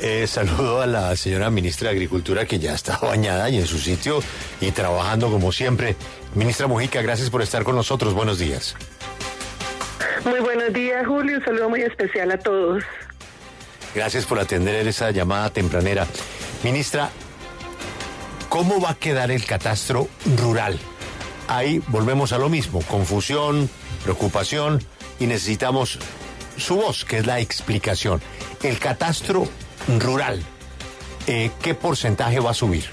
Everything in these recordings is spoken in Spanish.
Eh, saludo a la señora ministra de Agricultura que ya está bañada y en su sitio y trabajando como siempre. Ministra Mujica, gracias por estar con nosotros. Buenos días. Muy buenos días, Julio. Un saludo muy especial a todos. Gracias por atender esa llamada tempranera. Ministra, ¿cómo va a quedar el catastro rural? Ahí volvemos a lo mismo, confusión, preocupación y necesitamos su voz, que es la explicación. El catastro rural, eh, ¿qué porcentaje va a subir?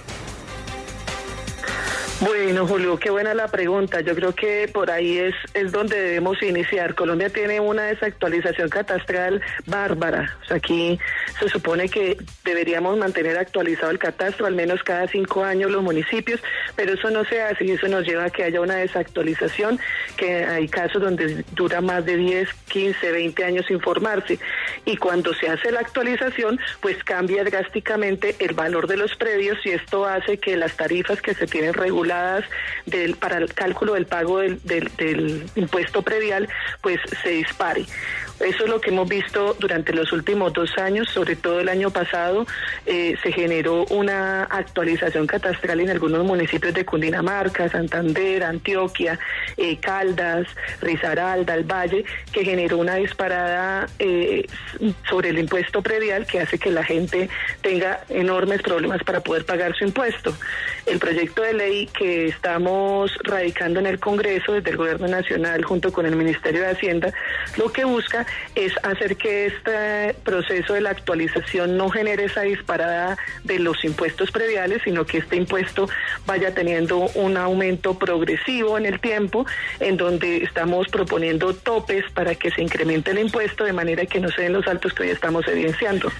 Bueno, Julio, qué buena la pregunta. Yo creo que por ahí es, es donde debemos iniciar. Colombia tiene una desactualización catastral bárbara. O sea, aquí se supone que deberíamos mantener actualizado el catastro al menos cada cinco años los municipios, pero eso no se hace y eso nos lleva a que haya una desactualización, que hay casos donde dura más de 10, 15, 20 años sin formarse. Y cuando se hace la actualización, pues cambia drásticamente el valor de los predios y esto hace que las tarifas que se tienen reguladas para el cálculo del pago del, del, impuesto predial, pues se dispare. Eso es lo que hemos visto durante los últimos dos años, sobre todo el año pasado, eh, se generó una actualización catastral en algunos municipios de Cundinamarca, Santander, Antioquia, eh, Caldas, Risaralda, el Valle, que generó una disparada eh, sobre el impuesto predial que hace que la gente tenga enormes problemas para poder pagar su impuesto. El proyecto de ley que estamos radicando en el Congreso desde el Gobierno Nacional junto con el Ministerio de Hacienda, lo que busca es hacer que este proceso de la actualización no genere esa disparada de los impuestos prediales, sino que este impuesto vaya teniendo un aumento progresivo en el tiempo, en donde estamos proponiendo topes para que se incremente el impuesto de manera que no se den los altos que hoy estamos evidenciando.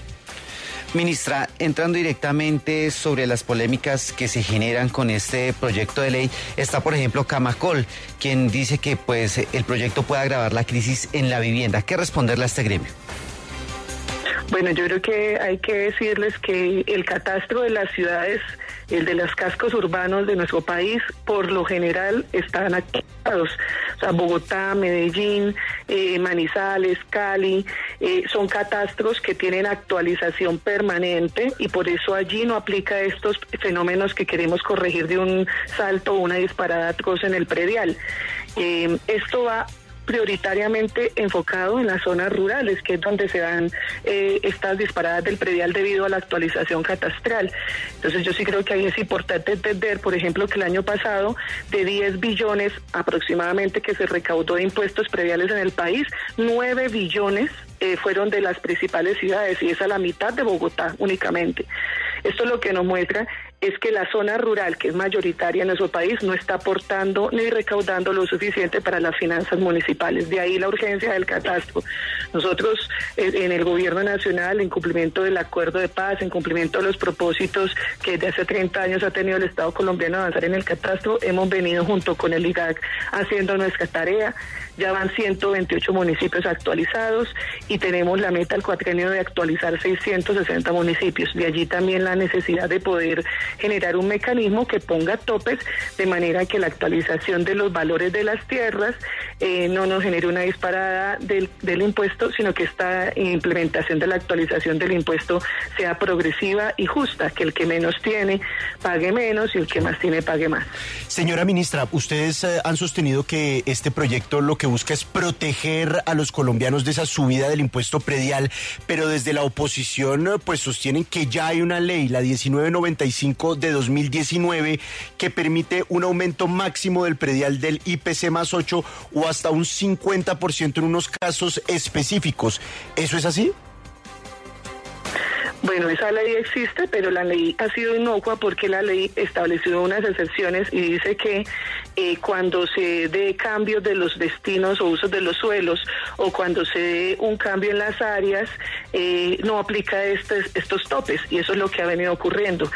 Ministra, entrando directamente sobre las polémicas que se generan con este proyecto de ley, está por ejemplo Camacol, quien dice que pues el proyecto puede agravar la crisis en la vivienda. ¿Qué responderle a este gremio? Bueno, yo creo que hay que decirles que el catastro de las ciudades, el de los cascos urbanos de nuestro país, por lo general están actualizados. Sea, Bogotá, Medellín, eh, Manizales, Cali, eh, son catastros que tienen actualización permanente y por eso allí no aplica estos fenómenos que queremos corregir de un salto o una disparada atroz en el predial. Eh, esto va prioritariamente enfocado en las zonas rurales, que es donde se dan eh, estas disparadas del predial debido a la actualización catastral. Entonces yo sí creo que ahí es importante entender, por ejemplo, que el año pasado de 10 billones aproximadamente que se recaudó de impuestos prediales en el país, 9 billones eh, fueron de las principales ciudades y es a la mitad de Bogotá únicamente. Esto lo que nos muestra es que la zona rural, que es mayoritaria en nuestro país, no está aportando ni recaudando lo suficiente para las finanzas municipales. De ahí la urgencia del catastro. Nosotros en el gobierno nacional, en cumplimiento del acuerdo de paz, en cumplimiento de los propósitos que desde hace 30 años ha tenido el Estado colombiano avanzar en el catastro, hemos venido junto con el IDAC haciendo nuestra tarea. Ya van 128 municipios actualizados y tenemos la meta al cuatrienio de actualizar 660 municipios. De allí también la necesidad de poder generar un mecanismo que ponga topes de manera que la actualización de los valores de las tierras eh, no nos genere una disparada del, del impuesto, sino que esta implementación de la actualización del impuesto sea progresiva y justa, que el que menos tiene pague menos y el que más tiene pague más. Señora ministra, ustedes eh, han sostenido que este proyecto lo que busca es proteger a los colombianos de esa subida del impuesto predial, pero desde la oposición pues sostienen que ya hay una ley, la 1995 de 2019, que permite un aumento máximo del predial del IPC más 8 o hasta un 50% en unos casos específicos. ¿Eso es así? Bueno, esa ley existe, pero la ley ha sido inocua porque la ley estableció unas excepciones y dice que eh, cuando se dé cambios de los destinos o usos de los suelos o cuando se dé un cambio en las áreas, eh, no aplica estos, estos topes y eso es lo que ha venido ocurriendo.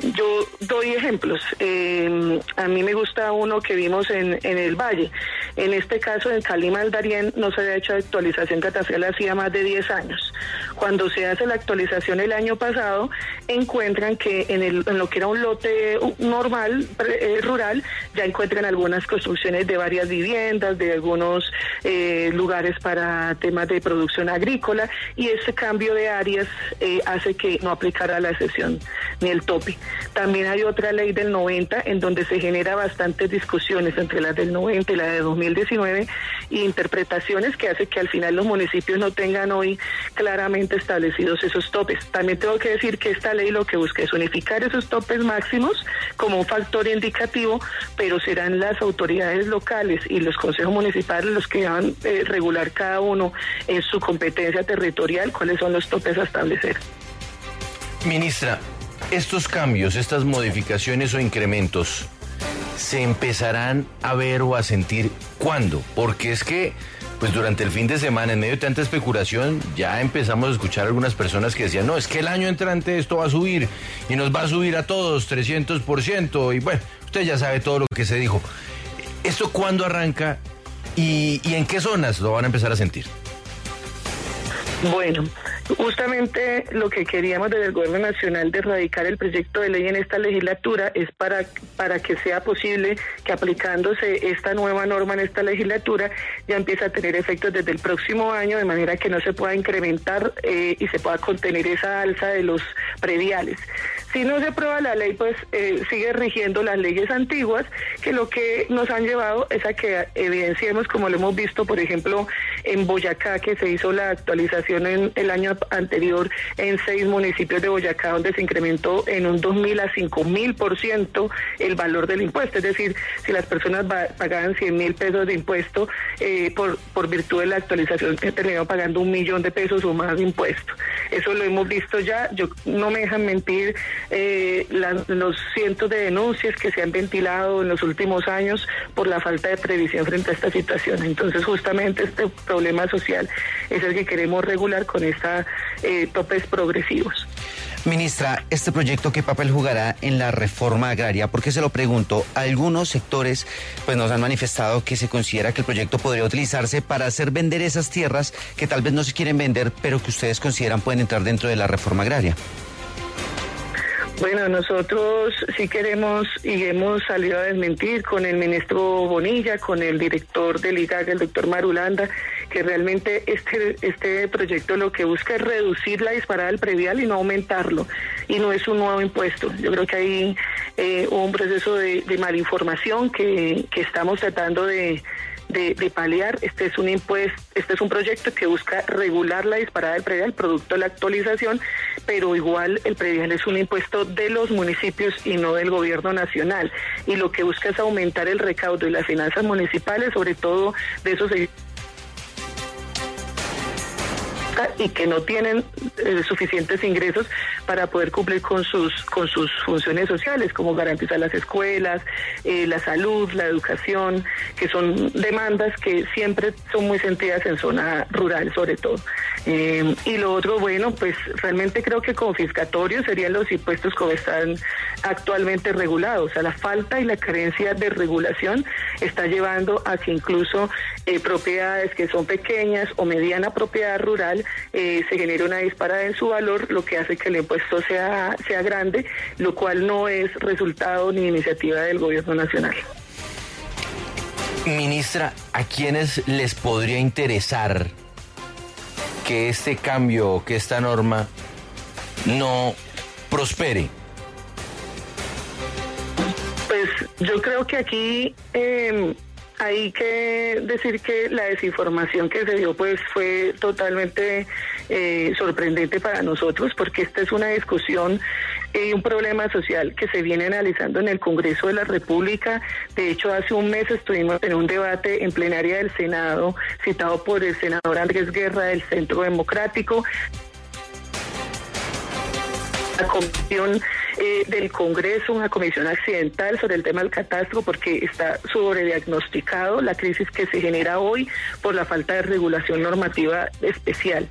Yo doy ejemplos. Eh, a mí me gusta uno que vimos en, en el Valle. En este caso, en del Darién no se había hecho actualización catastral hacía más de 10 años. Cuando se hace la actualización el año pasado, encuentran que en, lo que era un lote normal, eh, rural, ya encuentran algunas construcciones de varias viviendas, de algunos eh, lugares para temas de producción agrícola, y ese cambio de áreas eh, hace que no aplicara la excepción ni el tope. También hay otra ley del 90 en donde se genera bastantes discusiones entre la del 90 y la de 2019 y interpretaciones que hace que al final los municipios no tengan hoy claramente establecidos esos topes. También tengo que decir que esta ley lo que busca es unificar esos topes máximos como un factor indicativo, pero serán las autoridades locales y los consejos municipales los que van a eh, regular cada uno en su competencia territorial cuáles son los topes a establecer. Ministra, estos cambios, estas modificaciones o incrementos, ¿se empezarán a ver o a sentir cuándo? Porque es que, pues durante el fin de semana, en medio de tanta especulación, ya empezamos a escuchar algunas personas que decían, no, es que el año entrante esto va a subir y nos va a subir a todos 300%. Y bueno, usted ya sabe todo lo que se dijo. ¿Esto cuándo arranca y, y en qué zonas lo van a empezar a sentir? Bueno, justamente lo que queríamos desde el Gobierno Nacional de erradicar el proyecto de ley en esta legislatura es para, para que sea posible que aplicándose esta nueva norma en esta legislatura ya empiece a tener efectos desde el próximo año, de manera que no se pueda incrementar eh, y se pueda contener esa alza de los prediales. Si no se aprueba la ley, pues eh, sigue rigiendo las leyes antiguas, que lo que nos han llevado es a que evidenciemos, como lo hemos visto, por ejemplo, en Boyacá, que se hizo la actualización en el año anterior en seis municipios de Boyacá, donde se incrementó en un 2.000 a 5.000 por ciento el valor del impuesto. Es decir, si las personas pagaban 100 mil pesos de impuesto, eh, por, por virtud de la actualización, terminaron pagando un millón de pesos o más de impuesto. Eso lo hemos visto ya. Yo no me dejan mentir eh, los cientos de denuncias que se han ventilado en los últimos años por la falta de previsión frente a esta situación. Entonces, justamente este problema social es el que queremos regular con estos eh, topes progresivos. Ministra, ¿este proyecto qué papel jugará en la reforma agraria? Porque se lo pregunto, algunos sectores pues nos han manifestado que se considera que el proyecto podría utilizarse para hacer vender esas tierras que tal vez no se quieren vender, pero que ustedes consideran pueden entrar dentro de la reforma agraria. Bueno, nosotros sí queremos y hemos salido a desmentir con el ministro Bonilla, con el director del IGAG, el doctor Marulanda, que realmente este, este proyecto lo que busca es reducir la disparada del previal y no aumentarlo. Y no es un nuevo impuesto. Yo creo que hay eh, un proceso de, de malinformación que, que estamos tratando de de, paliar. Este es un impuesto, este es un proyecto que busca regular la disparada del predial, producto de la actualización, pero igual el predial es un impuesto de los municipios y no del gobierno nacional. Y lo que busca es aumentar el recaudo y las finanzas municipales, sobre todo de esos y que no tienen eh, suficientes ingresos para poder cumplir con sus con sus funciones sociales, como garantizar las escuelas, eh, la salud, la educación, que son demandas que siempre son muy sentidas en zona rural, sobre todo. Eh, y lo otro, bueno, pues realmente creo que confiscatorios serían los impuestos como están actualmente regulados. O sea, la falta y la carencia de regulación está llevando a que incluso propiedades que son pequeñas o mediana propiedad rural eh, se genera una disparada en su valor, lo que hace que el impuesto sea, sea grande, lo cual no es resultado ni iniciativa del gobierno nacional. Ministra, ¿a quiénes les podría interesar que este cambio, que esta norma no prospere? Pues yo creo que aquí eh, hay que decir que la desinformación que se dio pues fue totalmente eh, sorprendente para nosotros porque esta es una discusión y un problema social que se viene analizando en el Congreso de la República. De hecho, hace un mes estuvimos en un debate en plenaria del Senado, citado por el senador Andrés Guerra del Centro Democrático. La comisión eh, del Congreso, una comisión accidental sobre el tema del catastro, porque está sobrediagnosticado la crisis que se genera hoy por la falta de regulación normativa especial.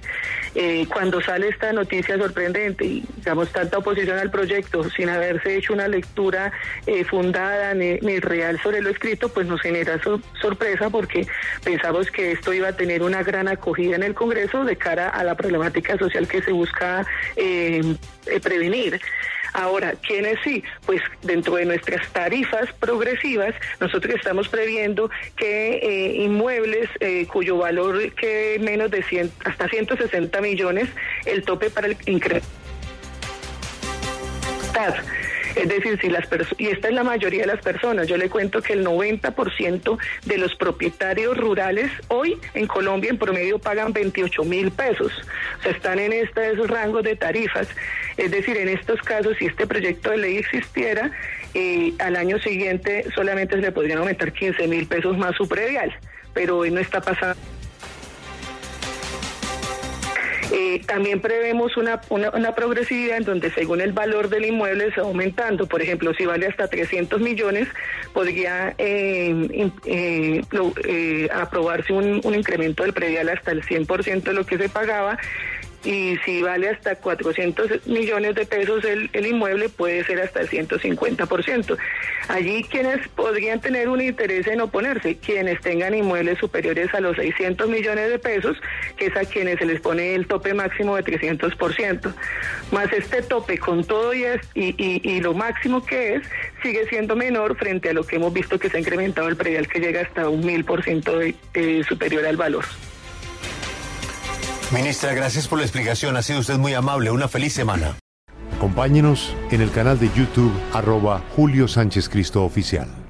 Eh, cuando sale esta noticia sorprendente y digamos tanta oposición al proyecto sin haberse hecho una lectura eh, fundada ni, real sobre lo escrito, pues nos genera sorpresa porque pensamos que esto iba a tener una gran acogida en el Congreso de cara a la problemática social que se busca eh, prevenir. Ahora, ¿quiénes sí? Pues dentro de nuestras tarifas progresivas, nosotros estamos previendo que eh, inmuebles eh, cuyo valor que menos de 100, hasta 160 millones, el tope para el incremento es decir, si las y esta es la mayoría de las personas, yo le cuento que el 90% de los propietarios rurales hoy en Colombia en promedio pagan 28 mil pesos. O sea, están en estos rangos de tarifas. Es decir, en estos casos, si este proyecto de ley existiera, eh, al año siguiente solamente se le podrían aumentar 15 mil pesos más su predial, pero hoy no está pasando. Eh, también prevemos una, una, progresividad en donde según el valor del inmueble se aumentando. Por ejemplo, si vale hasta 300 millones, podría eh, eh, aprobarse un, un incremento del predial hasta el 100% de lo que se pagaba y si vale hasta 400 millones de pesos el, inmueble puede ser hasta el 150%. Allí quienes podrían tener un interés en oponerse, quienes tengan inmuebles superiores a los 600 millones de pesos, que es a quienes se les pone el tope máximo de 300%. Más este tope con todo y, es, y, y, lo máximo que es, sigue siendo menor frente a lo que hemos visto que se ha incrementado el predial que llega hasta un mil por ciento superior al valor. Ministra, gracias por la explicación. Ha sido usted muy amable. Una feliz semana. Acompáñenos en el canal de YouTube arroba Julio Sánchez Cristo Oficial.